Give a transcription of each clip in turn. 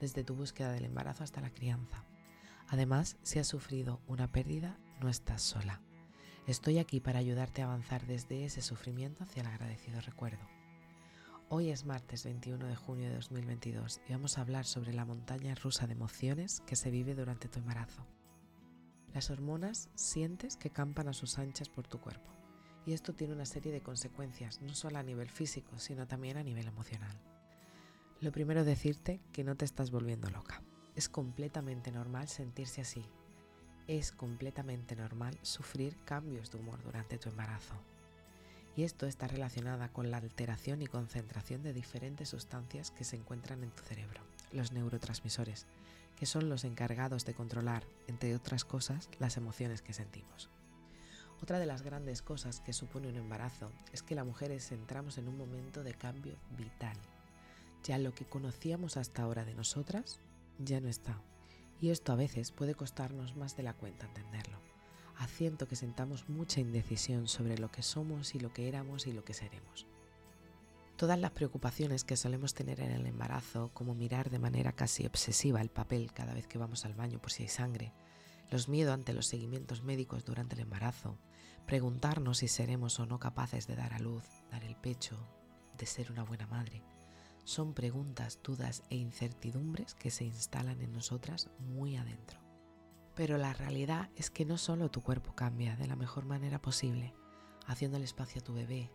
desde tu búsqueda del embarazo hasta la crianza. Además, si has sufrido una pérdida, no estás sola. Estoy aquí para ayudarte a avanzar desde ese sufrimiento hacia el agradecido recuerdo. Hoy es martes 21 de junio de 2022 y vamos a hablar sobre la montaña rusa de emociones que se vive durante tu embarazo. Las hormonas sientes que campan a sus anchas por tu cuerpo y esto tiene una serie de consecuencias, no solo a nivel físico, sino también a nivel emocional. Lo primero es decirte que no te estás volviendo loca. Es completamente normal sentirse así. Es completamente normal sufrir cambios de humor durante tu embarazo. Y esto está relacionada con la alteración y concentración de diferentes sustancias que se encuentran en tu cerebro, los neurotransmisores, que son los encargados de controlar, entre otras cosas, las emociones que sentimos. Otra de las grandes cosas que supone un embarazo es que las mujeres entramos en un momento de cambio vital. Ya lo que conocíamos hasta ahora de nosotras ya no está. Y esto a veces puede costarnos más de la cuenta entenderlo, haciendo que sentamos mucha indecisión sobre lo que somos y lo que éramos y lo que seremos. Todas las preocupaciones que solemos tener en el embarazo, como mirar de manera casi obsesiva el papel cada vez que vamos al baño por si hay sangre, los miedos ante los seguimientos médicos durante el embarazo, preguntarnos si seremos o no capaces de dar a luz, dar el pecho, de ser una buena madre, son preguntas, dudas e incertidumbres que se instalan en nosotras muy adentro. Pero la realidad es que no solo tu cuerpo cambia de la mejor manera posible, haciendo el espacio a tu bebé,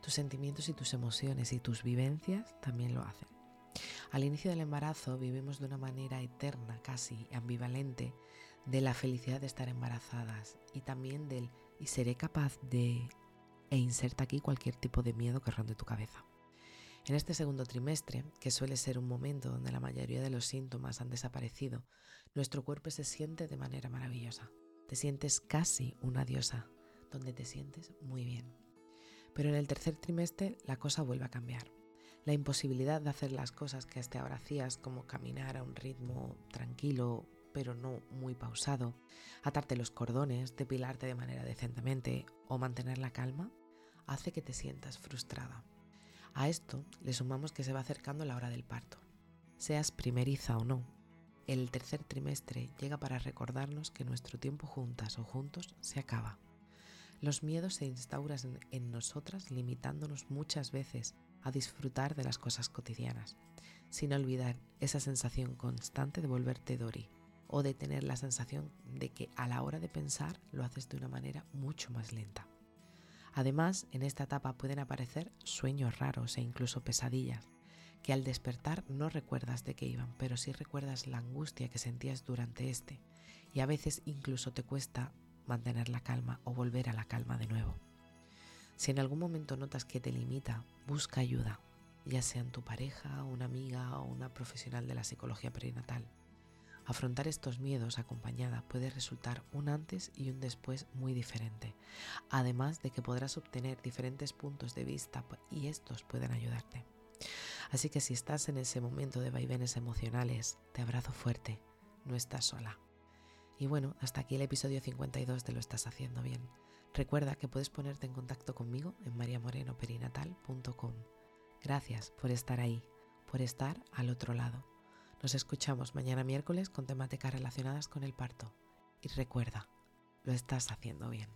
tus sentimientos y tus emociones y tus vivencias también lo hacen. Al inicio del embarazo vivimos de una manera eterna, casi ambivalente, de la felicidad de estar embarazadas y también del y seré capaz de e inserta aquí cualquier tipo de miedo que ronde tu cabeza. En este segundo trimestre, que suele ser un momento donde la mayoría de los síntomas han desaparecido, nuestro cuerpo se siente de manera maravillosa. Te sientes casi una diosa, donde te sientes muy bien. Pero en el tercer trimestre la cosa vuelve a cambiar. La imposibilidad de hacer las cosas que hasta ahora hacías, como caminar a un ritmo tranquilo pero no muy pausado, atarte los cordones, depilarte de manera decentemente o mantener la calma, hace que te sientas frustrada. A esto le sumamos que se va acercando la hora del parto. Seas primeriza o no, el tercer trimestre llega para recordarnos que nuestro tiempo juntas o juntos se acaba. Los miedos se instauran en nosotras limitándonos muchas veces a disfrutar de las cosas cotidianas, sin olvidar esa sensación constante de volverte Dori o de tener la sensación de que a la hora de pensar lo haces de una manera mucho más lenta. Además, en esta etapa pueden aparecer sueños raros e incluso pesadillas, que al despertar no recuerdas de qué iban, pero sí recuerdas la angustia que sentías durante este, y a veces incluso te cuesta mantener la calma o volver a la calma de nuevo. Si en algún momento notas que te limita, busca ayuda, ya sea en tu pareja, una amiga o una profesional de la psicología perinatal. Afrontar estos miedos acompañada puede resultar un antes y un después muy diferente, además de que podrás obtener diferentes puntos de vista y estos pueden ayudarte. Así que si estás en ese momento de vaivenes emocionales, te abrazo fuerte, no estás sola. Y bueno, hasta aquí el episodio 52 de Lo estás haciendo bien. Recuerda que puedes ponerte en contacto conmigo en mariamorenoperinatal.com. Gracias por estar ahí, por estar al otro lado. Nos escuchamos mañana miércoles con temáticas relacionadas con el parto. Y recuerda, lo estás haciendo bien.